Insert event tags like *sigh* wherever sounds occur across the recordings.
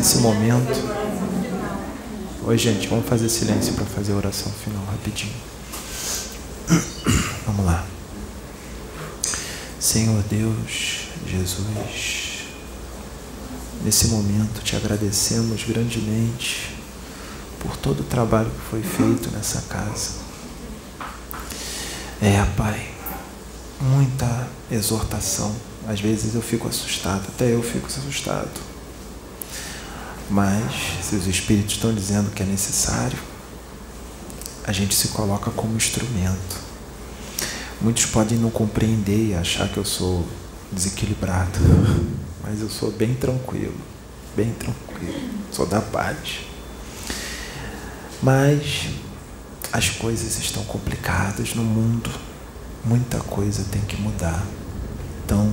Nesse momento. Oi, gente, vamos fazer silêncio para fazer a oração final rapidinho. *coughs* Vamos lá. Senhor Deus, Jesus, nesse momento te agradecemos grandemente por todo o trabalho que foi feito nessa casa. É, Pai, muita exortação. Às vezes eu fico assustado, até eu fico assustado. Mas, se os Espíritos estão dizendo que é necessário, a gente se coloca como instrumento. Muitos podem não compreender e achar que eu sou desequilibrado, *laughs* mas eu sou bem tranquilo, bem tranquilo, sou da paz. Mas as coisas estão complicadas no mundo, muita coisa tem que mudar. Então,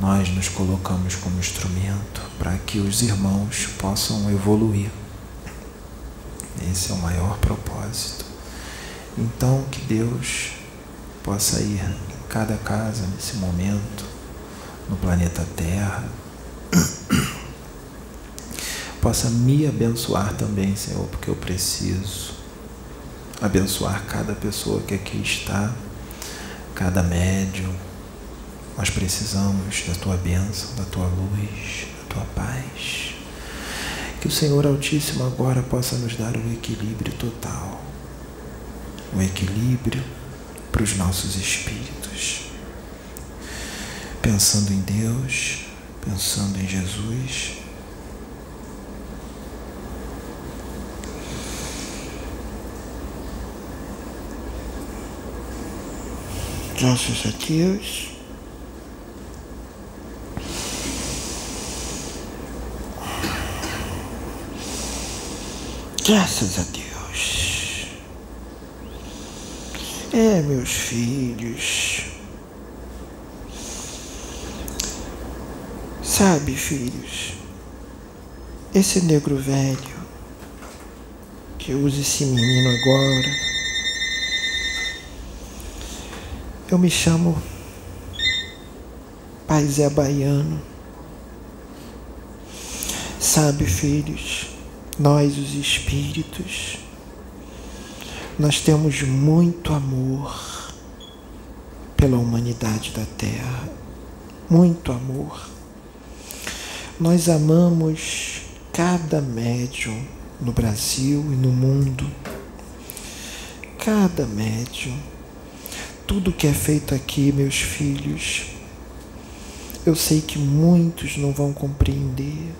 nós nos colocamos como instrumento para que os irmãos possam evoluir. Esse é o maior propósito. Então, que Deus possa ir em cada casa nesse momento, no planeta Terra, *coughs* possa me abençoar também, Senhor, porque eu preciso abençoar cada pessoa que aqui está, cada médium. Nós precisamos da tua bênção, da tua luz, da tua paz. Que o Senhor Altíssimo agora possa nos dar o equilíbrio total, o equilíbrio para os nossos espíritos. Pensando em Deus, pensando em Jesus Graças a Graças a Deus. É, meus filhos. Sabe, filhos, esse negro velho que usa esse menino agora Eu me chamo Pai Zé Baiano. Sabe, filhos, nós os espíritos, nós temos muito amor pela humanidade da Terra. Muito amor. Nós amamos cada médium no Brasil e no mundo. Cada médium tudo que é feito aqui, meus filhos, eu sei que muitos não vão compreender,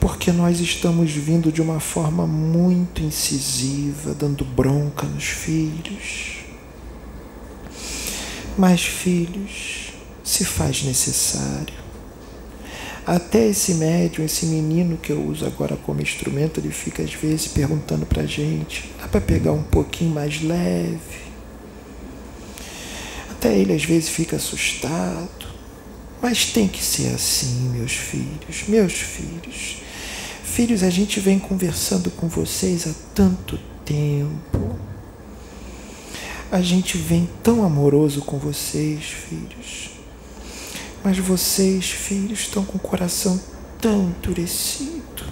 porque nós estamos vindo de uma forma muito incisiva, dando bronca nos filhos. Mas, filhos, se faz necessário. Até esse médium, esse menino que eu uso agora como instrumento, ele fica às vezes perguntando pra gente: dá para pegar um pouquinho mais leve? Até ele às vezes fica assustado. Mas tem que ser assim, meus filhos, meus filhos. Filhos, a gente vem conversando com vocês há tanto tempo. A gente vem tão amoroso com vocês, filhos. Mas vocês, filhos, estão com o coração tão endurecido.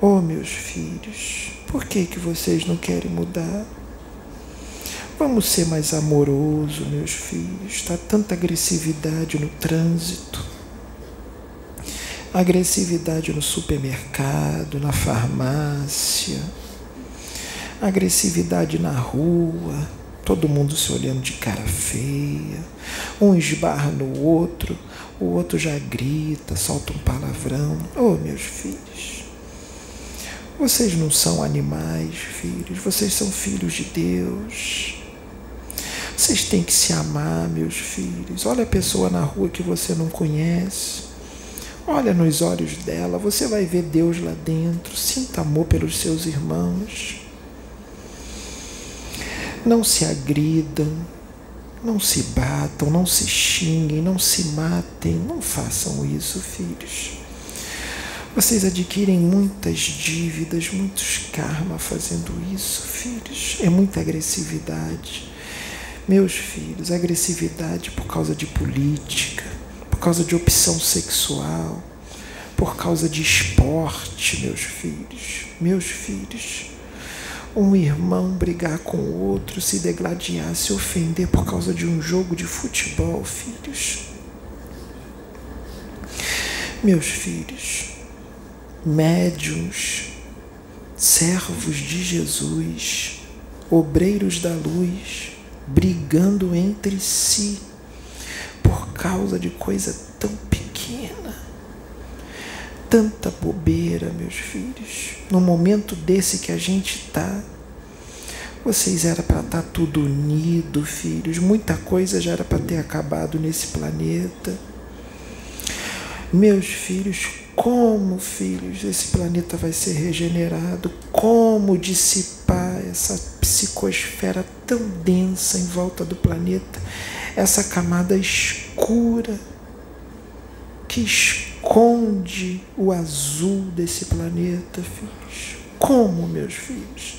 Oh, meus filhos, por que que vocês não querem mudar? Vamos ser mais amoroso, meus filhos. Está tanta agressividade no trânsito, agressividade no supermercado, na farmácia, agressividade na rua, todo mundo se olhando de cara feia, um esbarra no outro, o outro já grita, solta um palavrão. Oh, meus filhos. Vocês não são animais, filhos, vocês são filhos de Deus. Vocês têm que se amar, meus filhos. Olha a pessoa na rua que você não conhece. Olha nos olhos dela, você vai ver Deus lá dentro. Sinta amor pelos seus irmãos. Não se agridam, não se batam, não se xinguem, não se matem. Não façam isso, filhos. Vocês adquirem muitas dívidas, muitos karma fazendo isso, filhos. É muita agressividade. Meus filhos, agressividade por causa de política, causa de opção sexual, por causa de esporte, meus filhos, meus filhos. Um irmão brigar com o outro, se degladiar, se ofender por causa de um jogo de futebol, filhos. Meus filhos, médiuns, servos de Jesus, obreiros da luz, brigando entre si por causa de coisa tão pequena. Tanta bobeira, meus filhos. No momento desse que a gente está, vocês era para estar tá tudo unido, filhos. Muita coisa já era para ter acabado nesse planeta. Meus filhos, como, filhos, esse planeta vai ser regenerado? Como dissipar essa psicosfera tão densa em volta do planeta? Essa camada escura que esconde o azul desse planeta, filhos. Como, meus filhos?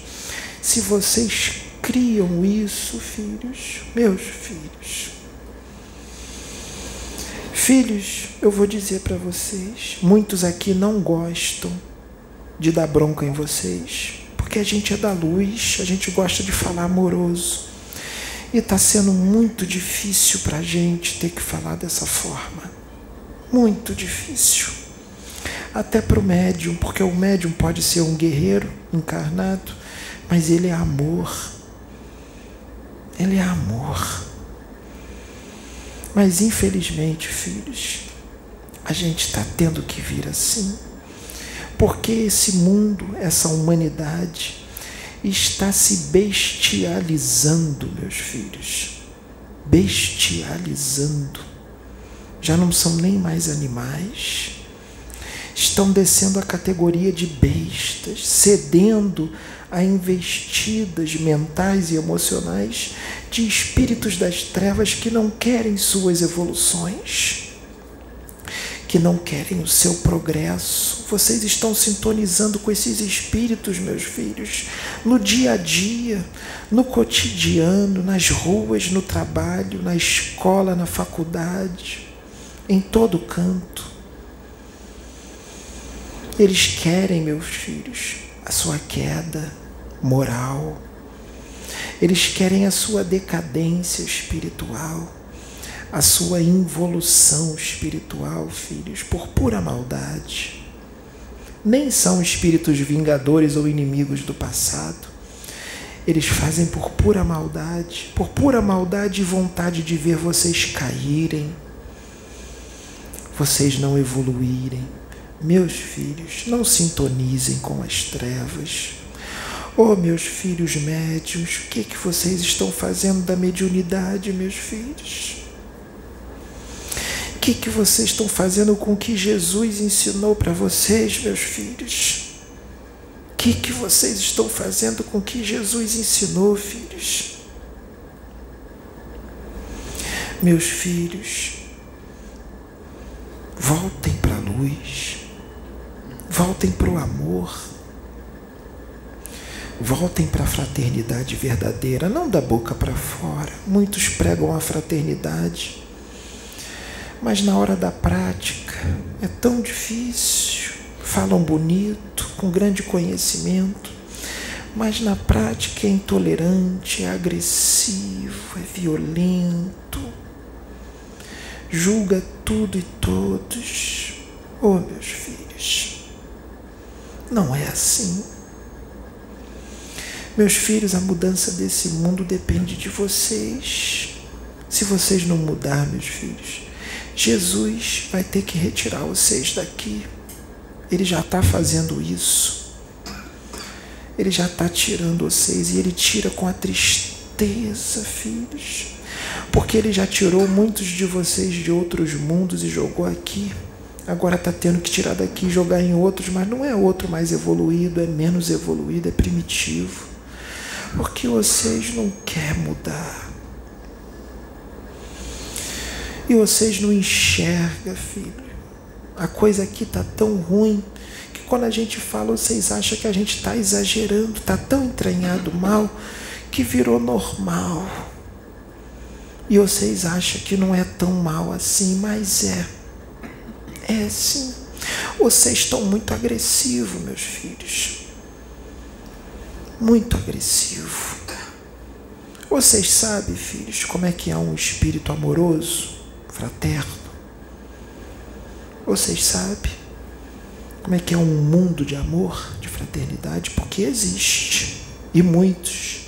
Se vocês criam isso, filhos, meus filhos, Filhos, eu vou dizer para vocês, muitos aqui não gostam de dar bronca em vocês, porque a gente é da luz, a gente gosta de falar amoroso. E está sendo muito difícil para a gente ter que falar dessa forma. Muito difícil. Até para o médium, porque o médium pode ser um guerreiro encarnado, mas ele é amor. Ele é amor. Mas infelizmente, filhos, a gente está tendo que vir assim, porque esse mundo, essa humanidade, está se bestializando, meus filhos. Bestializando. Já não são nem mais animais. Estão descendo a categoria de bestas, cedendo a investidas mentais e emocionais de espíritos das trevas que não querem suas evoluções, que não querem o seu progresso. Vocês estão sintonizando com esses espíritos, meus filhos, no dia a dia, no cotidiano, nas ruas, no trabalho, na escola, na faculdade, em todo canto. Eles querem, meus filhos, a sua queda moral. Eles querem a sua decadência espiritual, a sua involução espiritual, filhos, por pura maldade. Nem são espíritos vingadores ou inimigos do passado. Eles fazem por pura maldade, por pura maldade e vontade de ver vocês caírem, vocês não evoluírem. Meus filhos, não sintonizem com as trevas. Oh, meus filhos médios, o que, é que vocês estão fazendo da mediunidade, meus filhos? Que, que vocês estão fazendo com o que Jesus ensinou para vocês, meus filhos? O que, que vocês estão fazendo com o que Jesus ensinou, filhos? Meus filhos, voltem para a luz, voltem para o amor Voltem para a fraternidade verdadeira, não da boca para fora. Muitos pregam a fraternidade, mas na hora da prática é tão difícil. Falam bonito, com grande conhecimento, mas na prática é intolerante, é agressivo, é violento, julga tudo e todos. Oh, meus filhos, não é assim. Meus filhos, a mudança desse mundo depende de vocês. Se vocês não mudar, meus filhos, Jesus vai ter que retirar vocês daqui. Ele já está fazendo isso. Ele já está tirando vocês e ele tira com a tristeza, filhos. Porque ele já tirou muitos de vocês de outros mundos e jogou aqui. Agora está tendo que tirar daqui e jogar em outros, mas não é outro mais evoluído, é menos evoluído, é primitivo porque vocês não querem mudar. E vocês não enxergam, filho. A coisa aqui está tão ruim que quando a gente fala, vocês acham que a gente está exagerando, está tão entranhado mal que virou normal. E vocês acham que não é tão mal assim, mas é. É sim. Vocês estão muito agressivos, meus filhos. Muito agressivo. Vocês sabem, filhos, como é que é um espírito amoroso, fraterno? Vocês sabem como é que é um mundo de amor, de fraternidade? Porque existe. E muitos.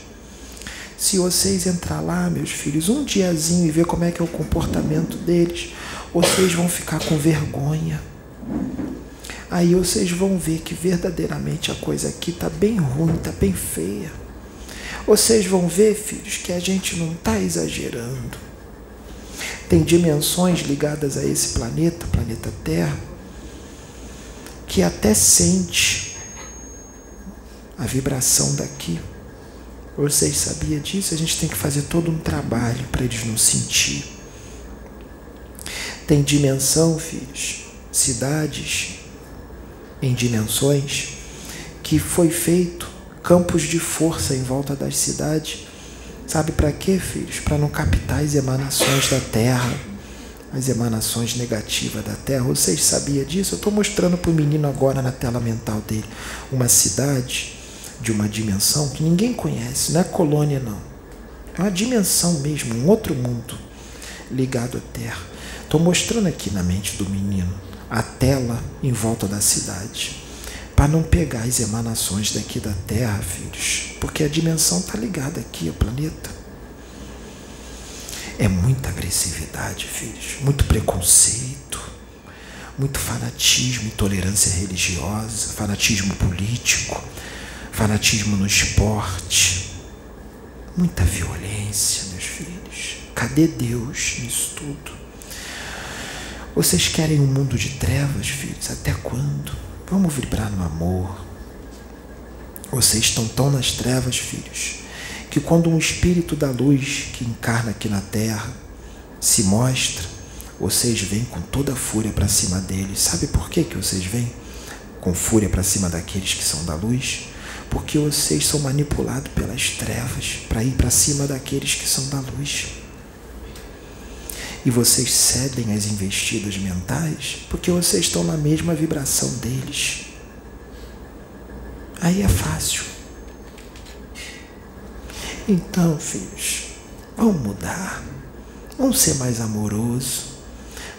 Se vocês entrar lá, meus filhos, um diazinho e ver como é que é o comportamento deles, vocês vão ficar com vergonha. Aí vocês vão ver que verdadeiramente a coisa aqui está bem ruim, está bem feia. Vocês vão ver, filhos, que a gente não está exagerando. Tem dimensões ligadas a esse planeta, planeta Terra, que até sente a vibração daqui. Vocês sabiam disso? A gente tem que fazer todo um trabalho para eles não sentir. Tem dimensão, filhos, cidades em dimensões que foi feito campos de força em volta das cidades. Sabe para quê, filhos? Para não captar as emanações da Terra, as emanações negativas da Terra. Vocês sabiam disso? Eu estou mostrando para o menino agora na tela mental dele uma cidade de uma dimensão que ninguém conhece, não é colônia, não. É uma dimensão mesmo, um outro mundo ligado à Terra. Estou mostrando aqui na mente do menino a tela em volta da cidade para não pegar as emanações daqui da Terra, filhos, porque a dimensão está ligada aqui ao planeta. É muita agressividade, filhos, muito preconceito, muito fanatismo, intolerância religiosa, fanatismo político, fanatismo no esporte, muita violência, meus filhos. Cadê Deus nisso tudo? Vocês querem um mundo de trevas, filhos? Até quando? Vamos vibrar no amor. Vocês estão tão nas trevas, filhos, que quando um espírito da luz que encarna aqui na terra se mostra, vocês vêm com toda a fúria para cima deles. Sabe por que, que vocês vêm com fúria para cima daqueles que são da luz? Porque vocês são manipulados pelas trevas para ir para cima daqueles que são da luz e vocês cedem às investidas mentais porque vocês estão na mesma vibração deles. Aí é fácil. Então, filhos, vamos mudar. Vamos ser mais amoroso.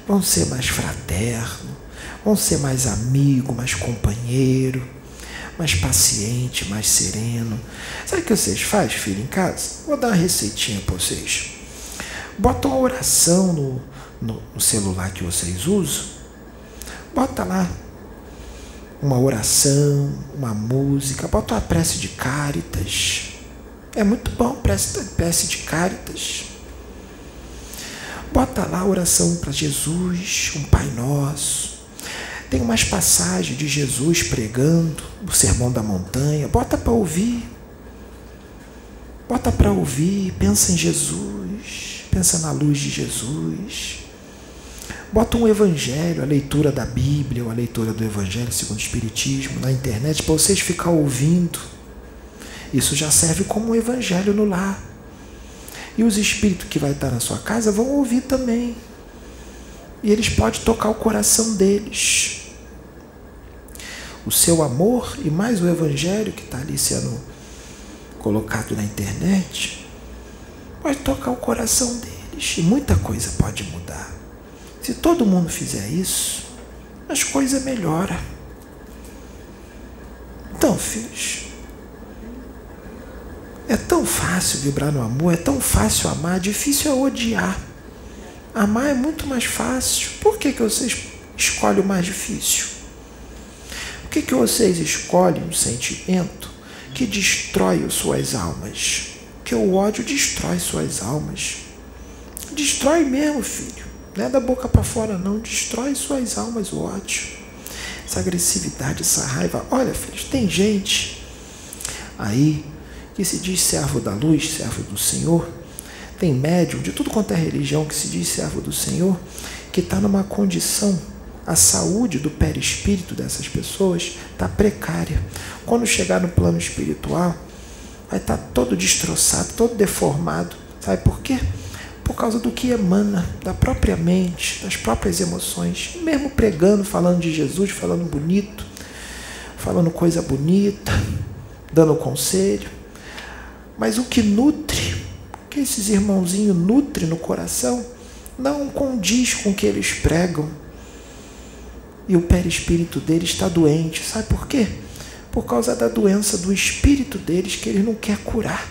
Vamos ser mais fraterno. Vamos ser mais amigo, mais companheiro, mais paciente, mais sereno. Sabe o que vocês fazem, filho, em casa? Vou dar uma receitinha para vocês. Bota uma oração no, no, no celular que vocês usam. Bota lá uma oração, uma música, bota uma prece de cáritas. É muito bom prece, prece de cáritas. Bota lá a oração para Jesus, um Pai Nosso. Tem umas passagens de Jesus pregando o Sermão da Montanha. Bota para ouvir. Bota para ouvir, pensa em Jesus pensa na luz de Jesus. Bota um evangelho, a leitura da Bíblia, ou a leitura do Evangelho segundo o Espiritismo na internet para vocês ficar ouvindo. Isso já serve como um evangelho no lar. E os espíritos que vai estar na sua casa vão ouvir também. E eles podem tocar o coração deles. O seu amor e mais o evangelho que está ali sendo colocado na internet pode tocar o coração deles e muita coisa pode mudar. Se todo mundo fizer isso, as coisas melhoram. Então, filhos, é tão fácil vibrar no amor, é tão fácil amar, difícil é odiar. Amar é muito mais fácil. Por que, que vocês escolhem o mais difícil? Por que, que vocês escolhem um sentimento que destrói suas almas? Que o ódio destrói suas almas. Destrói mesmo, filho. Não é da boca para fora, não. Destrói suas almas o ódio. Essa agressividade, essa raiva. Olha, filhos, tem gente aí que se diz servo da luz, servo do Senhor. Tem médium de tudo quanto é religião que se diz servo do Senhor, que está numa condição a saúde do perispírito dessas pessoas está precária. Quando chegar no plano espiritual, vai estar todo destroçado, todo deformado. Sabe por quê? por causa do que emana da própria mente, das próprias emoções. Mesmo pregando, falando de Jesus, falando bonito, falando coisa bonita, dando conselho. Mas o que nutre, que esses irmãozinhos nutrem no coração, não condiz com o que eles pregam. E o perispírito deles está doente. Sabe por quê? Por causa da doença do espírito deles que eles não quer curar.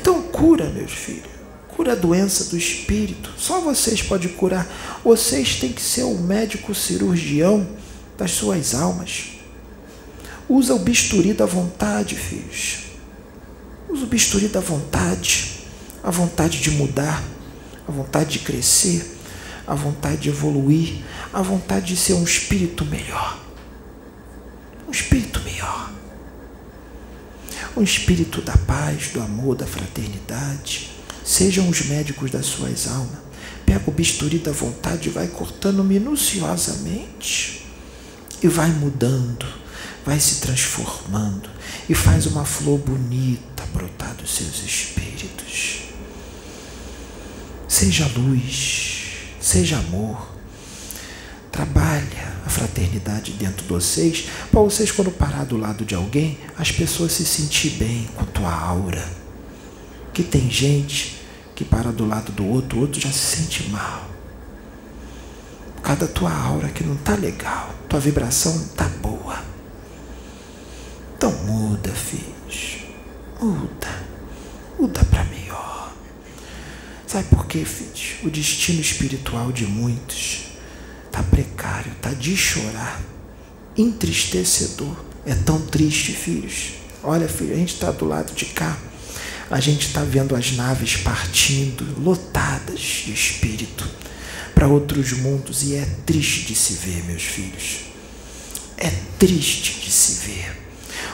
Então cura, meus filhos. Cura a doença do espírito. Só vocês podem curar. Vocês têm que ser o médico cirurgião das suas almas. Usa o bisturi da vontade, filhos. Usa o bisturi da vontade. A vontade de mudar, a vontade de crescer, a vontade de evoluir, a vontade de ser um espírito melhor. Espírito melhor. Um espírito da paz, do amor, da fraternidade. Sejam os médicos das suas almas. Pega o bisturi da vontade e vai cortando minuciosamente e vai mudando, vai se transformando e faz uma flor bonita brotar dos seus espíritos. Seja luz, seja amor. Trabalha a fraternidade dentro de vocês, para vocês, quando parar do lado de alguém, as pessoas se sentir bem com a tua aura. Que tem gente que para do lado do outro, o outro já se sente mal. Por causa da tua aura que não tá legal, tua vibração não tá boa. Então muda, filhos. Muda. Muda para melhor. Sabe por quê, filhos? O destino espiritual de muitos tá precário, tá de chorar, entristecedor. É tão triste, filhos. Olha, filho, a gente está do lado de cá. A gente está vendo as naves partindo, lotadas de espírito, para outros mundos, e é triste de se ver, meus filhos. É triste de se ver.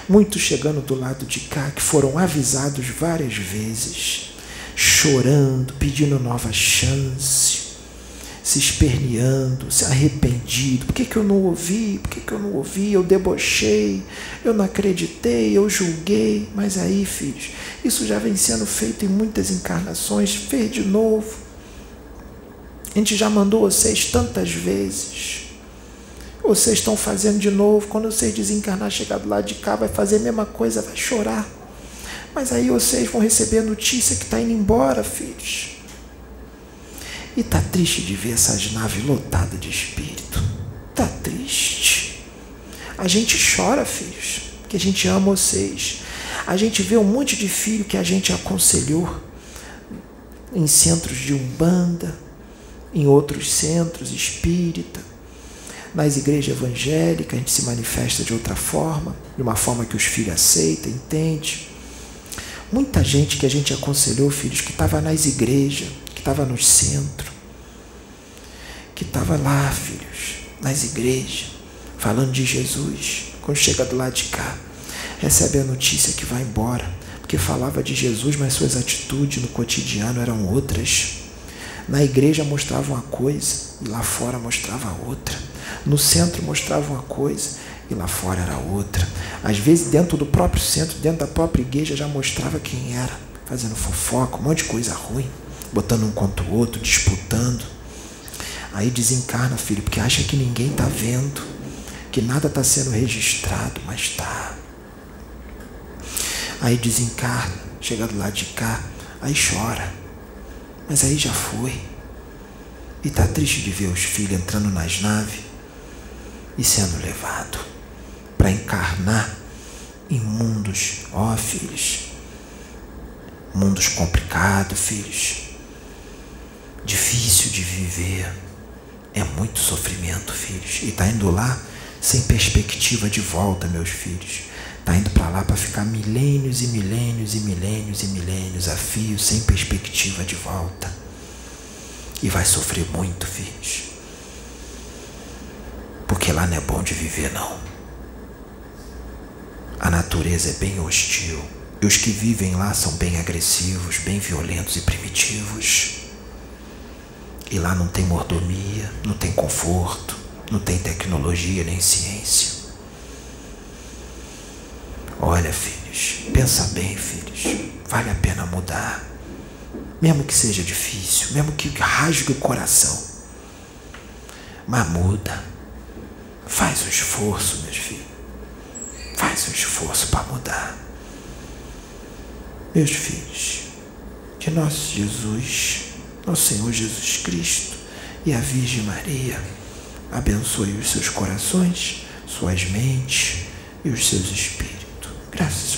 Muitos chegando do lado de cá que foram avisados várias vezes, chorando, pedindo nova chance, se esperneando, se arrependido. Por que, que eu não ouvi? Por que, que eu não ouvi? Eu debochei, eu não acreditei, eu julguei. Mas aí, filhos, isso já vem sendo feito em muitas encarnações, fez de novo. A gente já mandou vocês tantas vezes. Vocês estão fazendo de novo. Quando vocês desencarnar, chegar do lado de cá, vai fazer a mesma coisa, vai chorar. Mas aí vocês vão receber a notícia que está indo embora, filhos. E tá triste de ver essas naves lotadas de espírito. Tá triste. A gente chora, filhos, que a gente ama vocês. A gente vê um monte de filho que a gente aconselhou em centros de umbanda, em outros centros espírita, nas igrejas evangélicas a gente se manifesta de outra forma, de uma forma que os filhos aceitam, entendem. Muita gente que a gente aconselhou, filhos, que estava nas igrejas, que estava no centro, que estava lá, filhos, nas igrejas, falando de Jesus, quando chega do lado de cá, recebe a notícia que vai embora, porque falava de Jesus, mas suas atitudes no cotidiano eram outras. Na igreja mostrava uma coisa e lá fora mostrava outra. No centro mostrava uma coisa e lá fora era outra. Às vezes, dentro do próprio centro, dentro da própria igreja, já mostrava quem era, fazendo fofoca, um monte de coisa ruim, botando um contra o outro, disputando. Aí desencarna, filho, porque acha que ninguém está vendo, que nada está sendo registrado, mas está. Aí desencarna, chega do lado de cá, aí chora. Mas aí já foi. E está triste de ver os filhos entrando nas naves e sendo levado para encarnar em mundos, ó filhos, mundos complicados, filhos, difícil de viver, é muito sofrimento, filhos, e está indo lá sem perspectiva de volta, meus filhos. Está indo para lá para ficar milênios e milênios e milênios e milênios a fio, sem perspectiva de volta. E vai sofrer muito, filhos. Porque lá não é bom de viver, não. A natureza é bem hostil. E os que vivem lá são bem agressivos, bem violentos e primitivos. E lá não tem mordomia, não tem conforto, não tem tecnologia nem ciência. Olha, filhos, pensa bem, filhos. Vale a pena mudar. mesmo que seja difícil, mesmo que rasgue o coração. Mas muda. Faz um esforço, meus filhos. Faz um esforço para mudar. Meus filhos, que nosso Jesus, nosso Senhor Jesus Cristo e a Virgem Maria. Abençoe os seus corações, suas mentes e os seus espíritos. Graças